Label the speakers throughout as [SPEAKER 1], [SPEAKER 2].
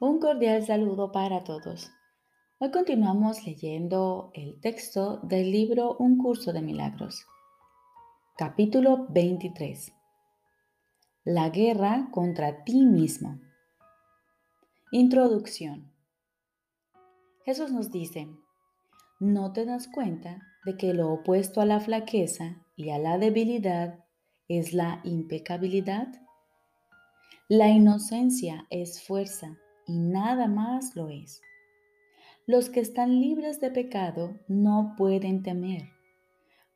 [SPEAKER 1] Un cordial saludo para todos. Hoy continuamos leyendo el texto del libro Un curso de milagros. Capítulo 23. La guerra contra ti mismo. Introducción. Jesús nos dice, ¿no te das cuenta de que lo opuesto a la flaqueza y a la debilidad es la impecabilidad? La inocencia es fuerza y nada más lo es. Los que están libres de pecado no pueden temer,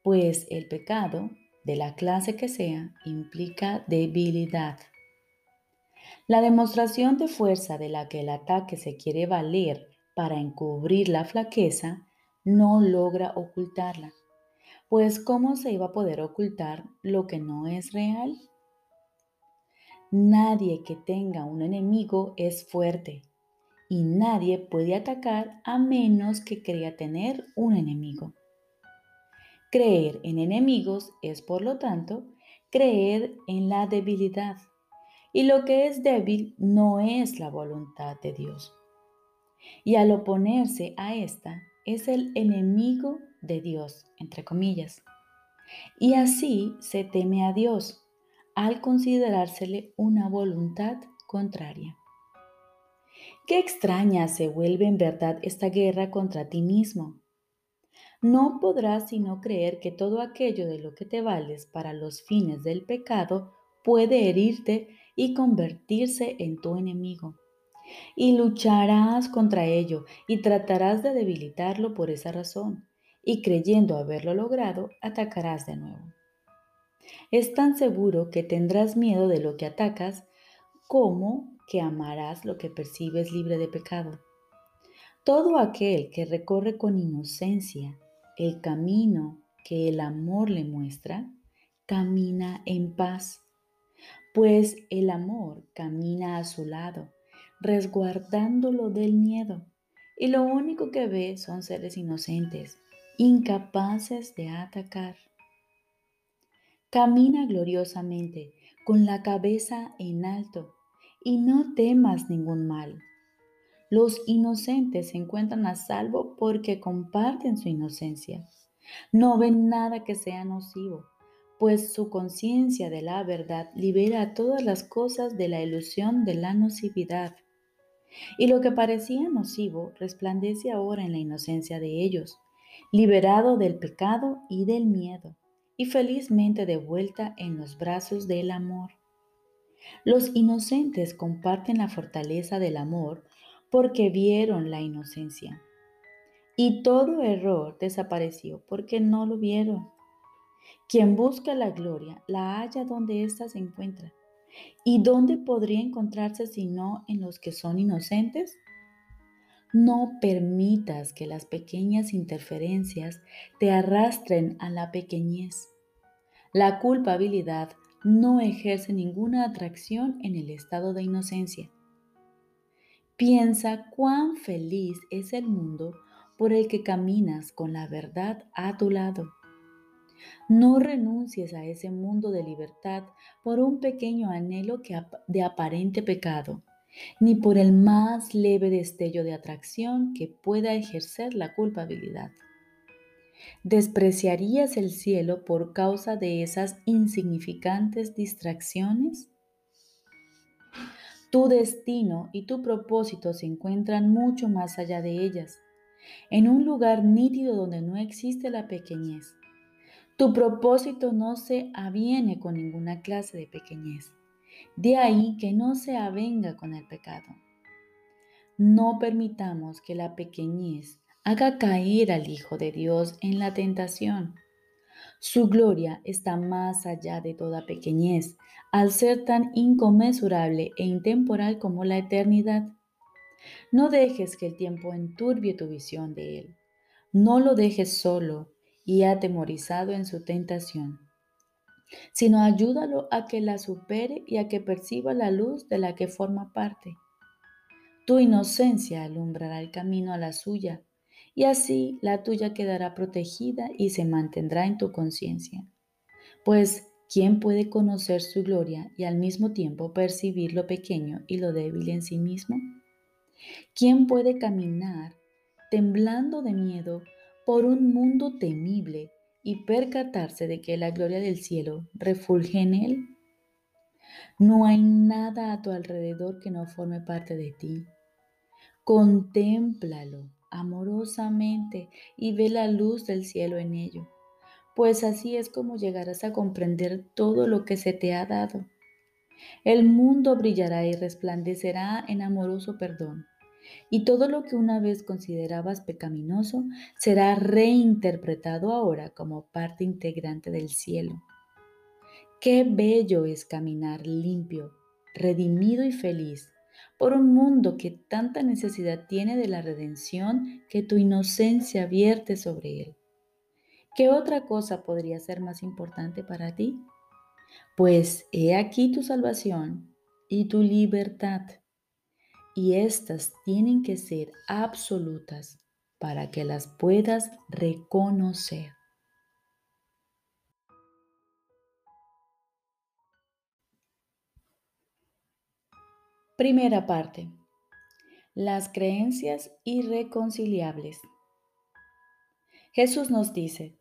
[SPEAKER 1] pues el pecado, de la clase que sea, implica debilidad. La demostración de fuerza de la que el ataque se quiere valer para encubrir la flaqueza no logra ocultarla, pues ¿cómo se iba a poder ocultar lo que no es real? Nadie que tenga un enemigo es fuerte y nadie puede atacar a menos que crea tener un enemigo. Creer en enemigos es, por lo tanto, creer en la debilidad. Y lo que es débil no es la voluntad de Dios. Y al oponerse a esta, es el enemigo de Dios, entre comillas. Y así se teme a Dios al considerársele una voluntad contraria. Qué extraña se vuelve en verdad esta guerra contra ti mismo. No podrás sino creer que todo aquello de lo que te vales para los fines del pecado puede herirte y convertirse en tu enemigo. Y lucharás contra ello y tratarás de debilitarlo por esa razón, y creyendo haberlo logrado, atacarás de nuevo. Es tan seguro que tendrás miedo de lo que atacas como que amarás lo que percibes libre de pecado. Todo aquel que recorre con inocencia el camino que el amor le muestra, camina en paz, pues el amor camina a su lado, resguardándolo del miedo, y lo único que ve son seres inocentes, incapaces de atacar. Camina gloriosamente, con la cabeza en alto, y no temas ningún mal. Los inocentes se encuentran a salvo porque comparten su inocencia. No ven nada que sea nocivo, pues su conciencia de la verdad libera todas las cosas de la ilusión de la nocividad. Y lo que parecía nocivo resplandece ahora en la inocencia de ellos, liberado del pecado y del miedo y felizmente de vuelta en los brazos del amor. Los inocentes comparten la fortaleza del amor porque vieron la inocencia. Y todo error desapareció porque no lo vieron. Quien busca la gloria la halla donde ésta se encuentra. ¿Y dónde podría encontrarse si no en los que son inocentes? No permitas que las pequeñas interferencias te arrastren a la pequeñez. La culpabilidad no ejerce ninguna atracción en el estado de inocencia. Piensa cuán feliz es el mundo por el que caminas con la verdad a tu lado. No renuncies a ese mundo de libertad por un pequeño anhelo de aparente pecado ni por el más leve destello de atracción que pueda ejercer la culpabilidad. ¿Despreciarías el cielo por causa de esas insignificantes distracciones? Tu destino y tu propósito se encuentran mucho más allá de ellas, en un lugar nítido donde no existe la pequeñez. Tu propósito no se aviene con ninguna clase de pequeñez. De ahí que no se avenga con el pecado. No permitamos que la pequeñez haga caer al Hijo de Dios en la tentación. Su gloria está más allá de toda pequeñez, al ser tan inconmensurable e intemporal como la eternidad. No dejes que el tiempo enturbie tu visión de Él. No lo dejes solo y atemorizado en su tentación sino ayúdalo a que la supere y a que perciba la luz de la que forma parte. Tu inocencia alumbrará el camino a la suya, y así la tuya quedará protegida y se mantendrá en tu conciencia. Pues, ¿quién puede conocer su gloria y al mismo tiempo percibir lo pequeño y lo débil en sí mismo? ¿Quién puede caminar temblando de miedo por un mundo temible y percatarse de que la gloria del cielo refulge en él? No hay nada a tu alrededor que no forme parte de ti. Contémplalo amorosamente y ve la luz del cielo en ello, pues así es como llegarás a comprender todo lo que se te ha dado. El mundo brillará y resplandecerá en amoroso perdón, y todo lo que una vez considerabas pecaminoso será reinterpretado ahora como parte integrante del cielo. Qué bello es caminar limpio, redimido y feliz por un mundo que tanta necesidad tiene de la redención que tu inocencia vierte sobre él. ¿Qué otra cosa podría ser más importante para ti? Pues he aquí tu salvación y tu libertad, y éstas tienen que ser absolutas para que las puedas reconocer. Primera parte. Las creencias irreconciliables. Jesús nos dice,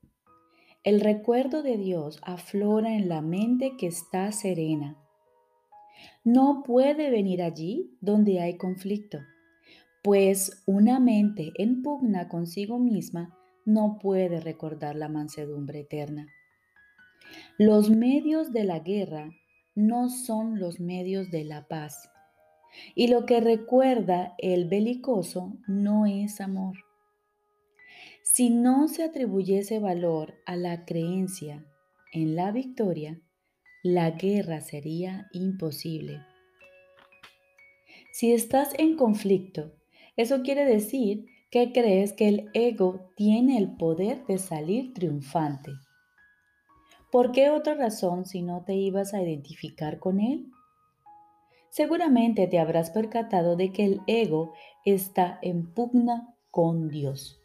[SPEAKER 1] el recuerdo de Dios aflora en la mente que está serena. No puede venir allí donde hay conflicto, pues una mente en pugna consigo misma no puede recordar la mansedumbre eterna. Los medios de la guerra no son los medios de la paz y lo que recuerda el belicoso no es amor. Si no se atribuyese valor a la creencia en la victoria, la guerra sería imposible. Si estás en conflicto, eso quiere decir que crees que el ego tiene el poder de salir triunfante. ¿Por qué otra razón si no te ibas a identificar con él? seguramente te habrás percatado de que el ego está en pugna con Dios.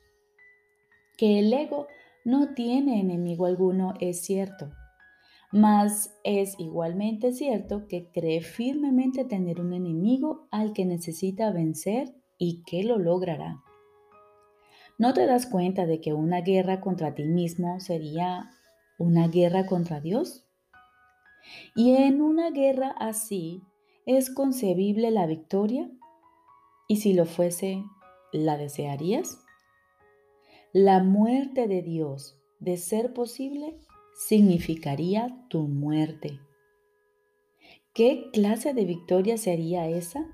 [SPEAKER 1] Que el ego no tiene enemigo alguno es cierto, mas es igualmente cierto que cree firmemente tener un enemigo al que necesita vencer y que lo logrará. ¿No te das cuenta de que una guerra contra ti mismo sería una guerra contra Dios? Y en una guerra así, ¿Es concebible la victoria? Y si lo fuese, ¿la desearías? La muerte de Dios, de ser posible, significaría tu muerte. ¿Qué clase de victoria sería esa?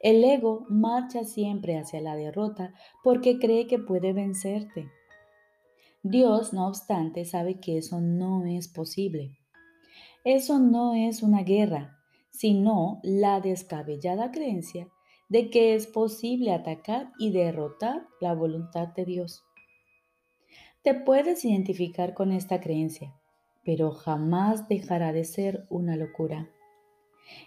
[SPEAKER 1] El ego marcha siempre hacia la derrota porque cree que puede vencerte. Dios, no obstante, sabe que eso no es posible. Eso no es una guerra, sino la descabellada creencia de que es posible atacar y derrotar la voluntad de Dios. Te puedes identificar con esta creencia, pero jamás dejará de ser una locura.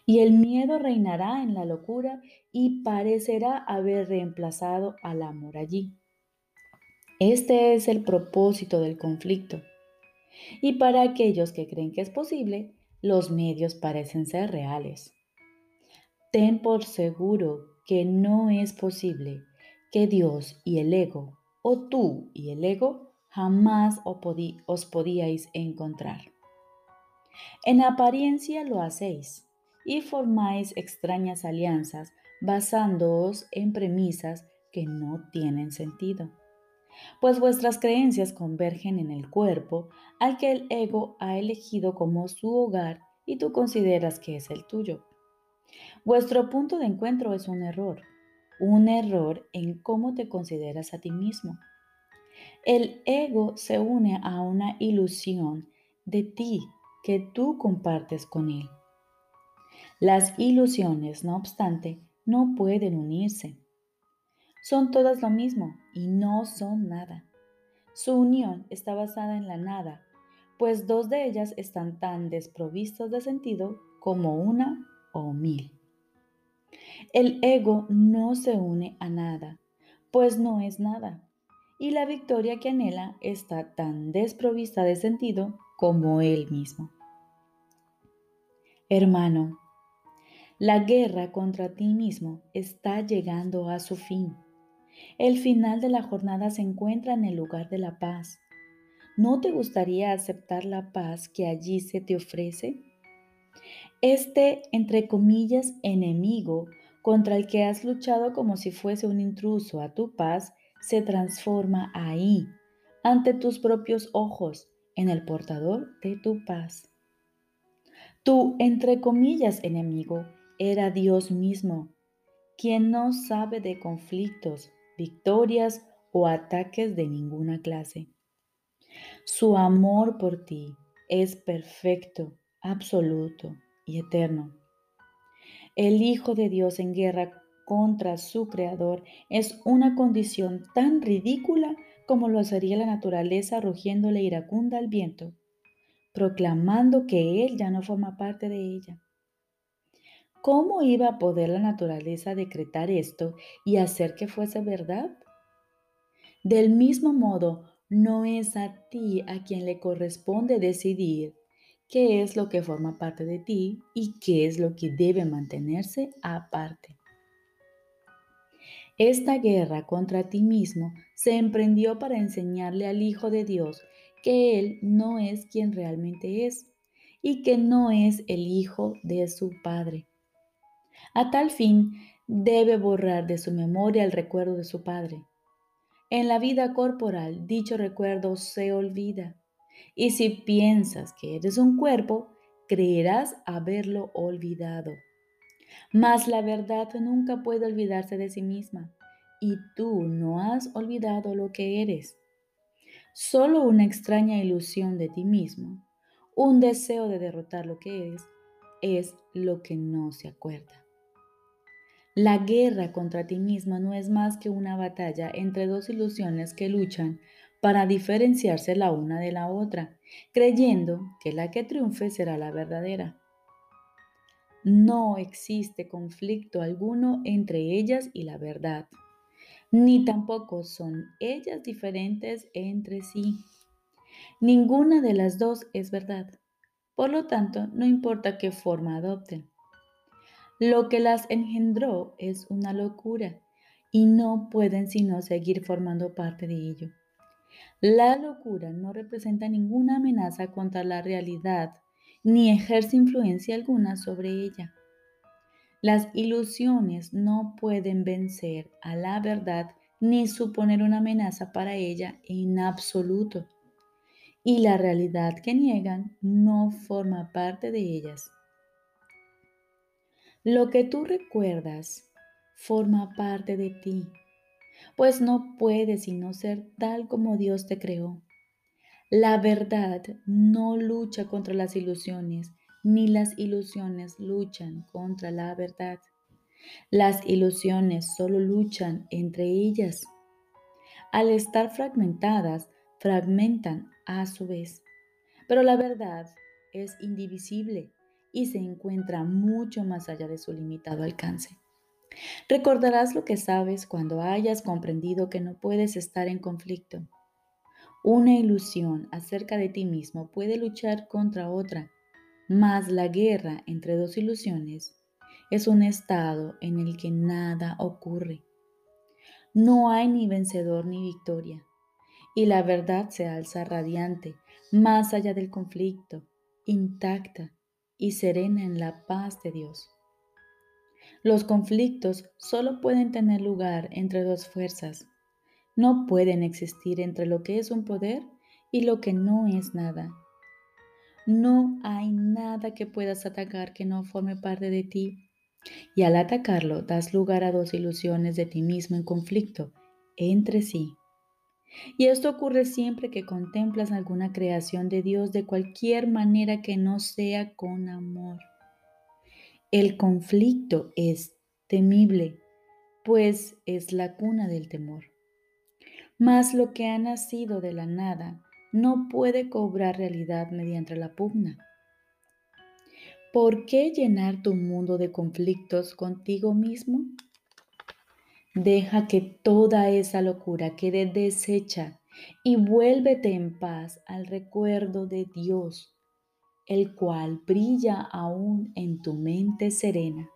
[SPEAKER 1] Y el miedo reinará en la locura y parecerá haber reemplazado al amor allí. Este es el propósito del conflicto. Y para aquellos que creen que es posible, los medios parecen ser reales. Ten por seguro que no es posible que Dios y el ego, o tú y el ego, jamás os podíais encontrar. En apariencia lo hacéis y formáis extrañas alianzas basándoos en premisas que no tienen sentido pues vuestras creencias convergen en el cuerpo al que el ego ha elegido como su hogar y tú consideras que es el tuyo. Vuestro punto de encuentro es un error, un error en cómo te consideras a ti mismo. El ego se une a una ilusión de ti que tú compartes con él. Las ilusiones, no obstante, no pueden unirse. Son todas lo mismo y no son nada. Su unión está basada en la nada, pues dos de ellas están tan desprovistas de sentido como una o mil. El ego no se une a nada, pues no es nada, y la victoria que anhela está tan desprovista de sentido como él mismo. Hermano, La guerra contra ti mismo está llegando a su fin. El final de la jornada se encuentra en el lugar de la paz. ¿No te gustaría aceptar la paz que allí se te ofrece? Este, entre comillas, enemigo contra el que has luchado como si fuese un intruso a tu paz, se transforma ahí, ante tus propios ojos, en el portador de tu paz. Tu, entre comillas, enemigo era Dios mismo, quien no sabe de conflictos, victorias o ataques de ninguna clase. Su amor por ti es perfecto, absoluto y eterno. El Hijo de Dios en guerra contra su Creador es una condición tan ridícula como lo sería la naturaleza rugiéndole iracunda al viento, proclamando que Él ya no forma parte de ella. ¿Cómo iba a poder la naturaleza decretar esto y hacer que fuese verdad? Del mismo modo, no es a ti a quien le corresponde decidir qué es lo que forma parte de ti y qué es lo que debe mantenerse aparte. Esta guerra contra ti mismo se emprendió para enseñarle al Hijo de Dios que Él no es quien realmente es y que no es el Hijo de su Padre. A tal fin, debe borrar de su memoria el recuerdo de su Padre. En la vida corporal, dicho recuerdo se olvida. Y si piensas que eres un cuerpo, creerás haberlo olvidado. Mas la verdad nunca puede olvidarse de sí misma. Y tú no has olvidado lo que eres. Solo una extraña ilusión de ti mismo, un deseo de derrotar lo que eres, es lo que no se acuerda. La guerra contra ti misma no es más que una batalla entre dos ilusiones que luchan para diferenciarse la una de la otra, creyendo que la que triunfe será la verdadera. No existe conflicto alguno entre ellas y la verdad, ni tampoco son ellas diferentes entre sí. Ninguna de las dos es verdad. Por lo tanto, no importa qué forma adopten. Lo que las engendró es una locura y no pueden sino seguir formando parte de ello. La locura no representa ninguna amenaza contra la realidad ni ejerce influencia alguna sobre ella. Las ilusiones no pueden vencer a la verdad ni suponer una amenaza para ella en absoluto. Y la realidad que niegan no forma parte de ellas. Lo que tú recuerdas forma parte de ti, pues no puedes sino ser tal como Dios te creó. La verdad no lucha contra las ilusiones, ni las ilusiones luchan contra la verdad. Las ilusiones solo luchan entre ellas. Al estar fragmentadas, fragmentan a su vez. Pero la verdad es indivisible y se encuentra mucho más allá de su limitado alcance. Recordarás lo que sabes cuando hayas comprendido que no puedes estar en conflicto. Una ilusión acerca de ti mismo puede luchar contra otra, mas la guerra entre dos ilusiones es un estado en el que nada ocurre. No hay ni vencedor ni victoria, y la verdad se alza radiante más allá del conflicto, intacta, y serena en la paz de Dios. Los conflictos solo pueden tener lugar entre dos fuerzas. No pueden existir entre lo que es un poder y lo que no es nada. No hay nada que puedas atacar que no forme parte de ti. Y al atacarlo das lugar a dos ilusiones de ti mismo en conflicto entre sí. Y esto ocurre siempre que contemplas alguna creación de Dios de cualquier manera que no sea con amor. El conflicto es temible, pues es la cuna del temor. Mas lo que ha nacido de la nada no puede cobrar realidad mediante la pugna. ¿Por qué llenar tu mundo de conflictos contigo mismo? Deja que toda esa locura quede deshecha y vuélvete en paz al recuerdo de Dios, el cual brilla aún en tu mente serena.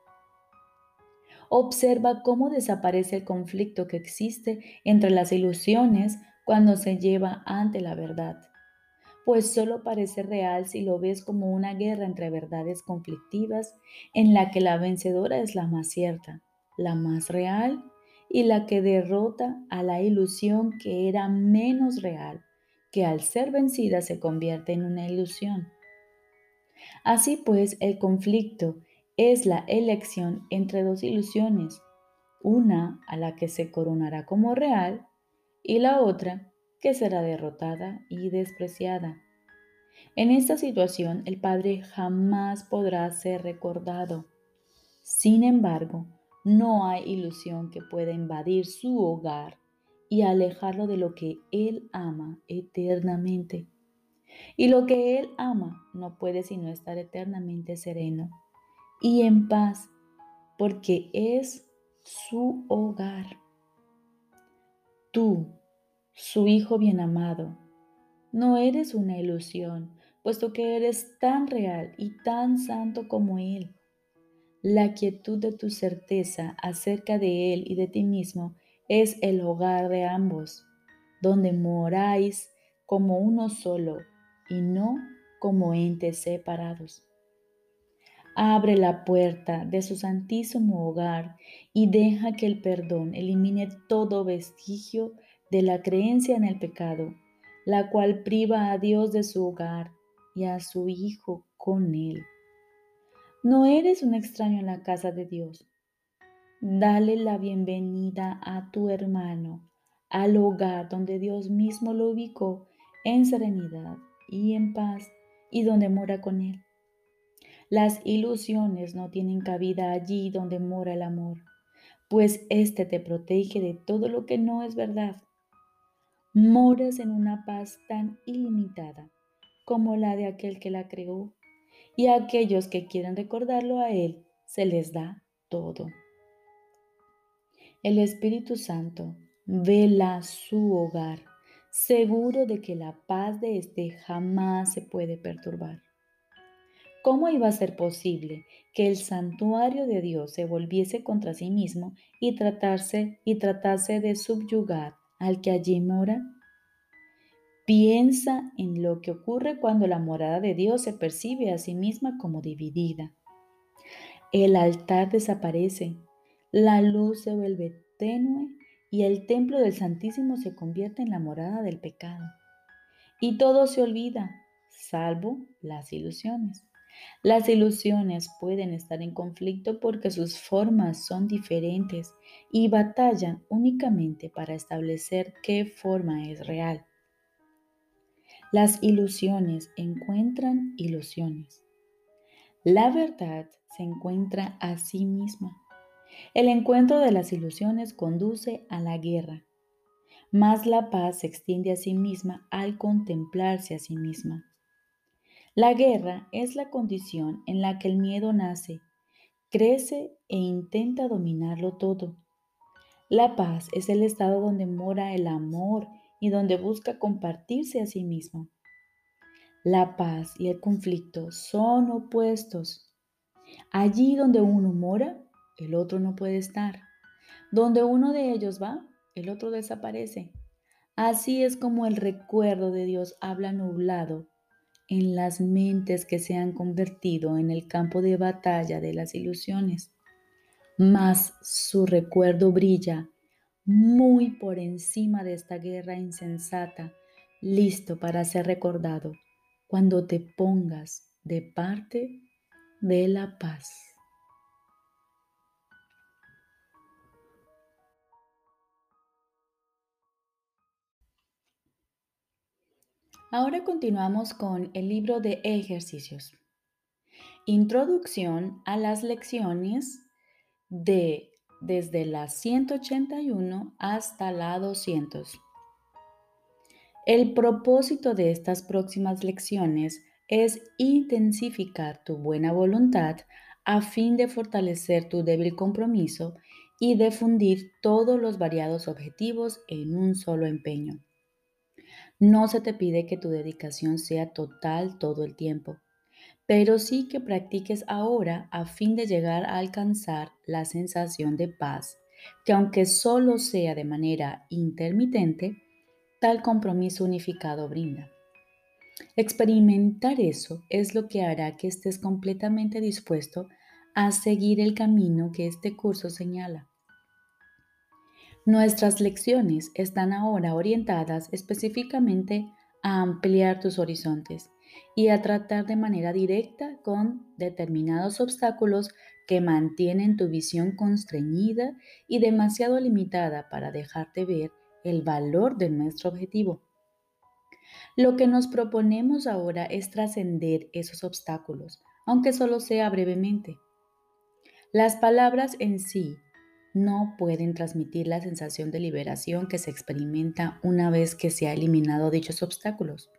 [SPEAKER 1] Observa cómo desaparece el conflicto que existe entre las ilusiones cuando se lleva ante la verdad, pues solo parece real si lo ves como una guerra entre verdades conflictivas en la que la vencedora es la más cierta, la más real y la que derrota a la ilusión que era menos real, que al ser vencida se convierte en una ilusión. Así pues, el conflicto es la elección entre dos ilusiones, una a la que se coronará como real y la otra que será derrotada y despreciada. En esta situación el Padre jamás podrá ser recordado. Sin embargo, no hay ilusión que pueda invadir su hogar y alejarlo de lo que Él ama eternamente. Y lo que Él ama no puede sino estar eternamente sereno y en paz, porque es su hogar. Tú, su Hijo bien amado, no eres una ilusión, puesto que eres tan real y tan santo como Él. La quietud de tu certeza acerca de Él y de ti mismo es el hogar de ambos, donde moráis como uno solo y no como entes separados. Abre la puerta de su santísimo hogar y deja que el perdón elimine todo vestigio de la creencia en el pecado, la cual priva a Dios de su hogar y a su Hijo con él. No eres un extraño en la casa de Dios. Dale la bienvenida a tu hermano, al hogar donde Dios mismo lo ubicó en serenidad y en paz y donde mora con él. Las ilusiones no tienen cabida allí donde mora el amor, pues éste te protege de todo lo que no es verdad. Moras en una paz tan ilimitada como la de aquel que la creó, y a aquellos que quieran recordarlo a Él se les da todo. El Espíritu Santo vela su hogar, seguro de que la paz de éste jamás se puede perturbar. ¿Cómo iba a ser posible que el santuario de Dios se volviese contra sí mismo y tratarse y tratase de subyugar al que allí mora? Piensa en lo que ocurre cuando la morada de Dios se percibe a sí misma como dividida. El altar desaparece, la luz se vuelve tenue y el templo del Santísimo se convierte en la morada del pecado. Y todo se olvida, salvo las ilusiones. Las ilusiones pueden estar en conflicto porque sus formas son diferentes y batallan únicamente para establecer qué forma es real. Las ilusiones encuentran ilusiones. La verdad se encuentra a sí misma. El encuentro de las ilusiones conduce a la guerra, mas la paz se extiende a sí misma al contemplarse a sí misma. La guerra es la condición en la que el miedo nace, crece e intenta dominarlo todo. La paz es el estado donde mora el amor y donde busca compartirse a sí mismo. La paz y el conflicto son opuestos. Allí donde uno mora, el otro no puede estar. Donde uno de ellos va, el otro desaparece. Así es como el recuerdo de Dios habla nublado en las mentes que se han convertido en el campo de batalla de las ilusiones. Mas su recuerdo brilla muy por encima de esta guerra insensata, listo para ser recordado cuando te pongas de parte de la paz. Ahora continuamos con el libro de ejercicios. Introducción a las lecciones de desde la 181 hasta la 200. El propósito de estas próximas lecciones es intensificar tu buena voluntad a fin de fortalecer tu débil compromiso y difundir todos los variados objetivos en un solo empeño. No se te pide que tu dedicación sea total todo el tiempo, pero sí que practiques ahora a fin de llegar a alcanzar la sensación de paz, que aunque solo sea de manera intermitente, tal compromiso unificado brinda. Experimentar eso es lo que hará que estés completamente dispuesto a seguir el camino que este curso señala. Nuestras lecciones están ahora orientadas específicamente a ampliar tus horizontes y a tratar de manera directa con determinados obstáculos que mantienen tu visión constreñida y demasiado limitada para dejarte ver el valor de nuestro objetivo. Lo que nos proponemos ahora es trascender esos obstáculos, aunque solo sea brevemente. Las palabras en sí no pueden transmitir la sensación de liberación que se experimenta una vez que se ha eliminado dichos obstáculos,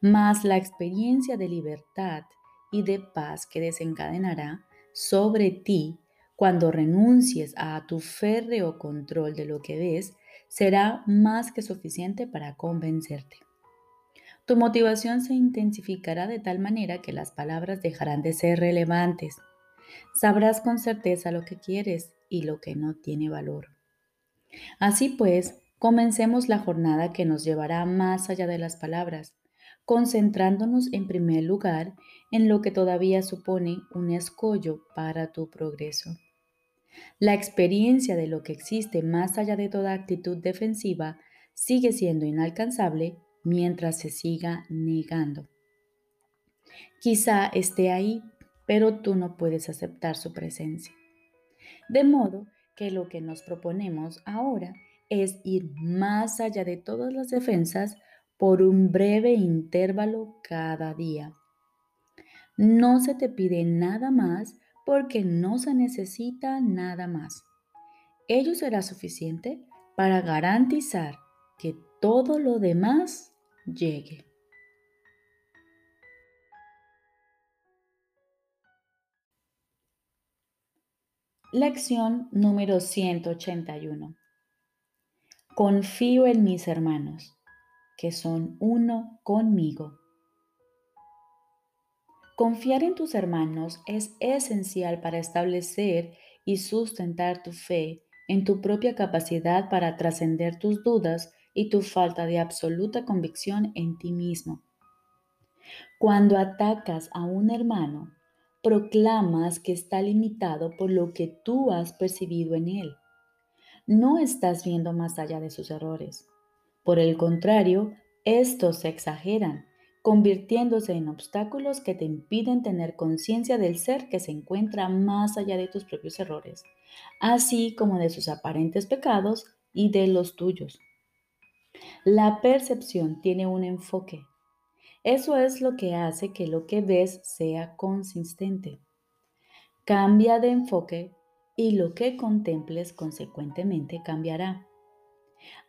[SPEAKER 1] más la experiencia de libertad y de paz que desencadenará sobre ti cuando renuncies a tu férreo control de lo que ves, será más que suficiente para convencerte. Tu motivación se intensificará de tal manera que las palabras dejarán de ser relevantes. Sabrás con certeza lo que quieres y lo que no tiene valor. Así pues, comencemos la jornada que nos llevará más allá de las palabras, concentrándonos en primer lugar en lo que todavía supone un escollo para tu progreso. La experiencia de lo que existe más allá de toda actitud defensiva sigue siendo inalcanzable mientras se siga negando. Quizá esté ahí, pero tú no puedes aceptar su presencia. De modo que lo que nos proponemos ahora es ir más allá de todas las defensas por un breve intervalo cada día. No se te pide nada más porque no se necesita nada más. Ello será suficiente para garantizar que todo lo demás llegue. Lección número 181. Confío en mis hermanos, que son uno conmigo. Confiar en tus hermanos es esencial para establecer y sustentar tu fe en tu propia capacidad para trascender tus dudas y tu falta de absoluta convicción en ti mismo. Cuando atacas a un hermano, proclamas que está limitado por lo que tú has percibido en él. No estás viendo más allá de sus errores. Por el contrario, estos se exageran, convirtiéndose en obstáculos que te impiden tener conciencia del ser que se encuentra más allá de tus propios errores, así como de sus aparentes pecados y de los tuyos. La percepción tiene un enfoque, eso es lo que hace que lo que ves sea consistente. Cambia de enfoque y lo que contemples consecuentemente cambiará.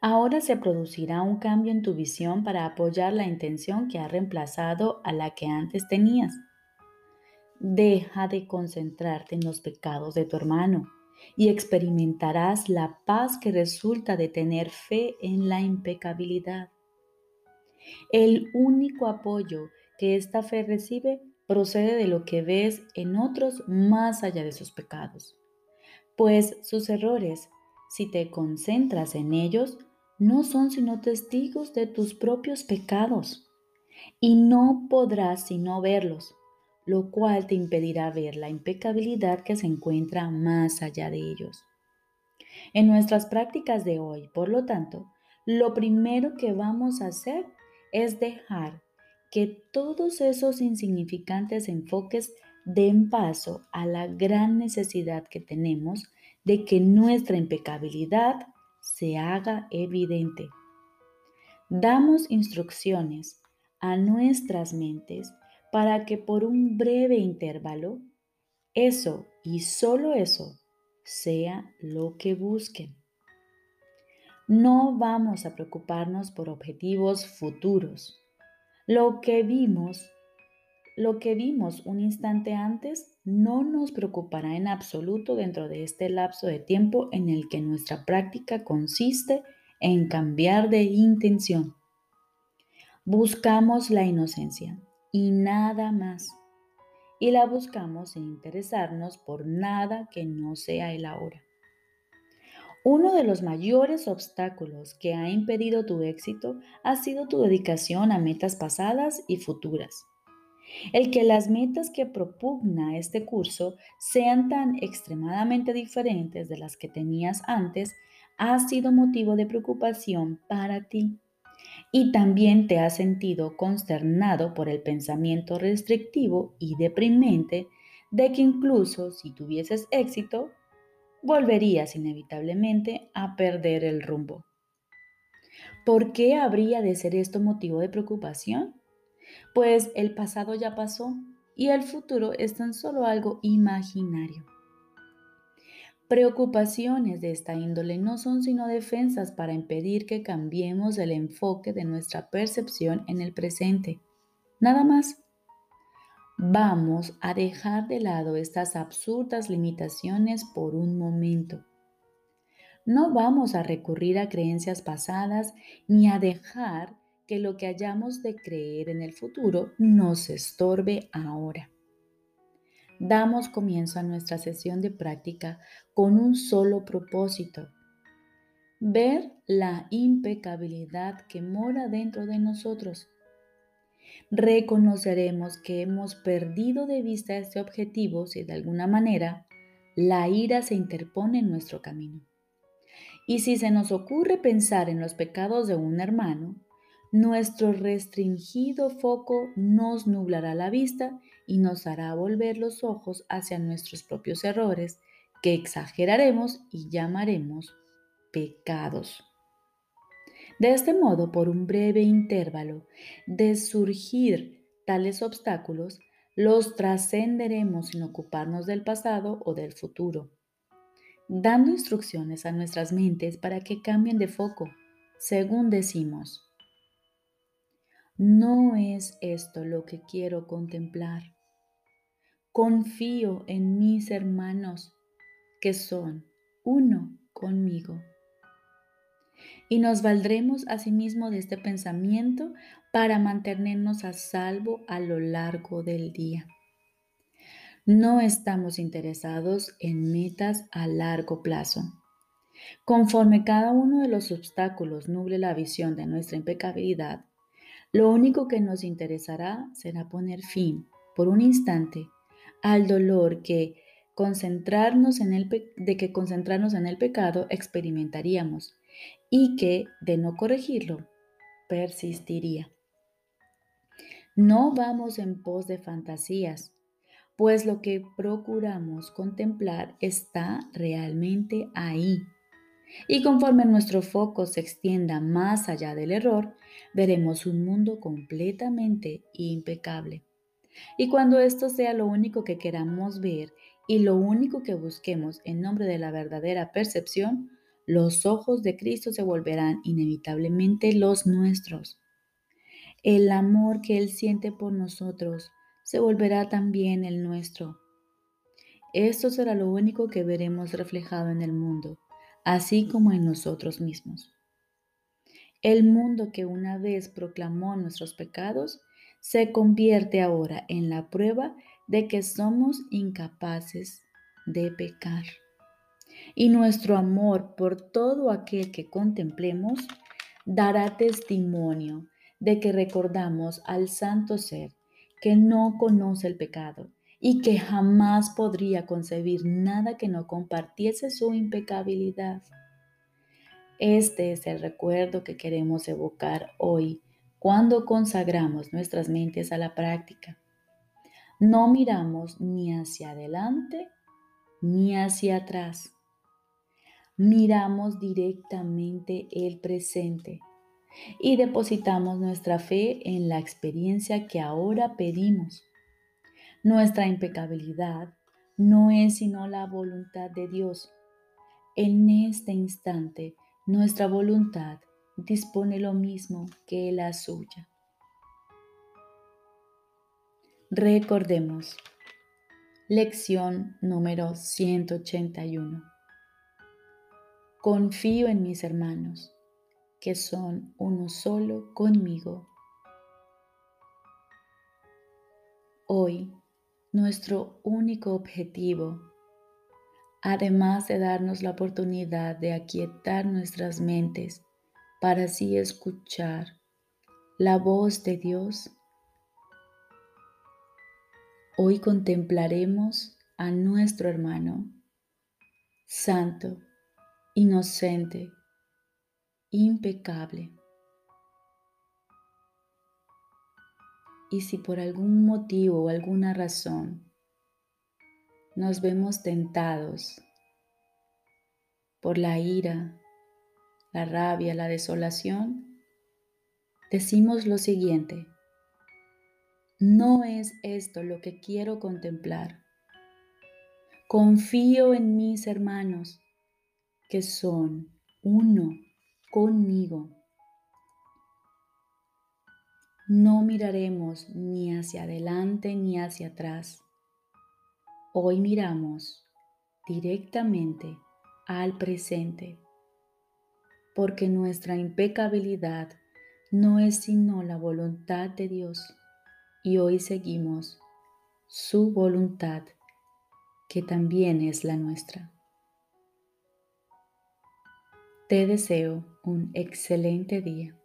[SPEAKER 1] Ahora se producirá un cambio en tu visión para apoyar la intención que ha reemplazado a la que antes tenías. Deja de concentrarte en los pecados de tu hermano y experimentarás la paz que resulta de tener fe en la impecabilidad. El único apoyo que esta fe recibe procede de lo que ves en otros más allá de sus pecados. Pues sus errores, si te concentras en ellos, no son sino testigos de tus propios pecados. Y no podrás sino verlos, lo cual te impedirá ver la impecabilidad que se encuentra más allá de ellos. En nuestras prácticas de hoy, por lo tanto, lo primero que vamos a hacer es dejar que todos esos insignificantes enfoques den paso a la gran necesidad que tenemos de que nuestra impecabilidad se haga evidente. Damos instrucciones a nuestras mentes para que por un breve intervalo, eso y solo eso sea lo que busquen. No vamos a preocuparnos por objetivos futuros. Lo que vimos, lo que vimos un instante antes no nos preocupará en absoluto dentro de este lapso de tiempo en el que nuestra práctica consiste en cambiar de intención. Buscamos la inocencia y nada más. y la buscamos sin interesarnos por nada que no sea el ahora. Uno de los mayores obstáculos que ha impedido tu éxito ha sido tu dedicación a metas pasadas y futuras. El que las metas que propugna este curso sean tan extremadamente diferentes de las que tenías antes ha sido motivo de preocupación para ti. Y también te has sentido consternado por el pensamiento restrictivo y deprimente de que incluso si tuvieses éxito, volverías inevitablemente a perder el rumbo. ¿Por qué habría de ser esto motivo de preocupación? Pues el pasado ya pasó y el futuro es tan solo algo imaginario. Preocupaciones de esta índole no son sino defensas para impedir que cambiemos el enfoque de nuestra percepción en el presente. Nada más. Vamos a dejar de lado estas absurdas limitaciones por un momento. No vamos a recurrir a creencias pasadas ni a dejar que lo que hayamos de creer en el futuro nos estorbe ahora. Damos comienzo a nuestra sesión de práctica con un solo propósito, ver la impecabilidad que mora dentro de nosotros reconoceremos que hemos perdido de vista este objetivo si de alguna manera la ira se interpone en nuestro camino. Y si se nos ocurre pensar en los pecados de un hermano, nuestro restringido foco nos nublará la vista y nos hará volver los ojos hacia nuestros propios errores que exageraremos y llamaremos pecados. De este modo, por un breve intervalo de surgir tales obstáculos, los trascenderemos sin ocuparnos del pasado o del futuro, dando instrucciones a nuestras mentes para que cambien de foco, según decimos. No es esto lo que quiero contemplar. Confío en mis hermanos que son uno conmigo y nos valdremos asimismo de este pensamiento para mantenernos a salvo a lo largo del día. No estamos interesados en metas a largo plazo. Conforme cada uno de los obstáculos nuble la visión de nuestra impecabilidad, lo único que nos interesará será poner fin, por un instante, al dolor que concentrarnos en el de que concentrarnos en el pecado experimentaríamos y que, de no corregirlo, persistiría. No vamos en pos de fantasías, pues lo que procuramos contemplar está realmente ahí. Y conforme nuestro foco se extienda más allá del error, veremos un mundo completamente impecable. Y cuando esto sea lo único que queramos ver y lo único que busquemos en nombre de la verdadera percepción, los ojos de Cristo se volverán inevitablemente los nuestros. El amor que Él siente por nosotros se volverá también el nuestro. Esto será lo único que veremos reflejado en el mundo, así como en nosotros mismos. El mundo que una vez proclamó nuestros pecados se convierte ahora en la prueba de que somos incapaces de pecar y nuestro amor por todo aquel que contemplemos dará testimonio de que recordamos al santo ser que no conoce el pecado y que jamás podría concebir nada que no compartiese su impecabilidad. Este es el recuerdo que queremos evocar hoy cuando consagramos nuestras mentes a la práctica. No miramos ni hacia adelante ni hacia atrás miramos directamente el presente y depositamos nuestra fe en la experiencia que ahora pedimos. Nuestra impecabilidad no es sino la voluntad de Dios. En este instante, nuestra voluntad dispone lo mismo que la suya. Recordemos. Lección número 181. Confío en mis hermanos, que son uno solo conmigo. Hoy Nuestro único objetivo, además de darnos la oportunidad de aquietar nuestras mentes para así escuchar la voz de Dios, hoy contemplaremos a nuestro hermano, santo, inocente, impecable. Y si por algún motivo o alguna razón nos vemos tentados por la ira, la rabia, la desolación, decimos lo siguiente, no es esto lo que quiero contemplar. Confío en mis hermanos que son uno conmigo no miraremos ni hacia adelante ni hacia atrás. Hoy miramos directamente al presente, porque nuestra impecabilidad no es sino la voluntad de Dios y hoy seguimos su voluntad, que también es la nuestra. Te deseo un excelente día.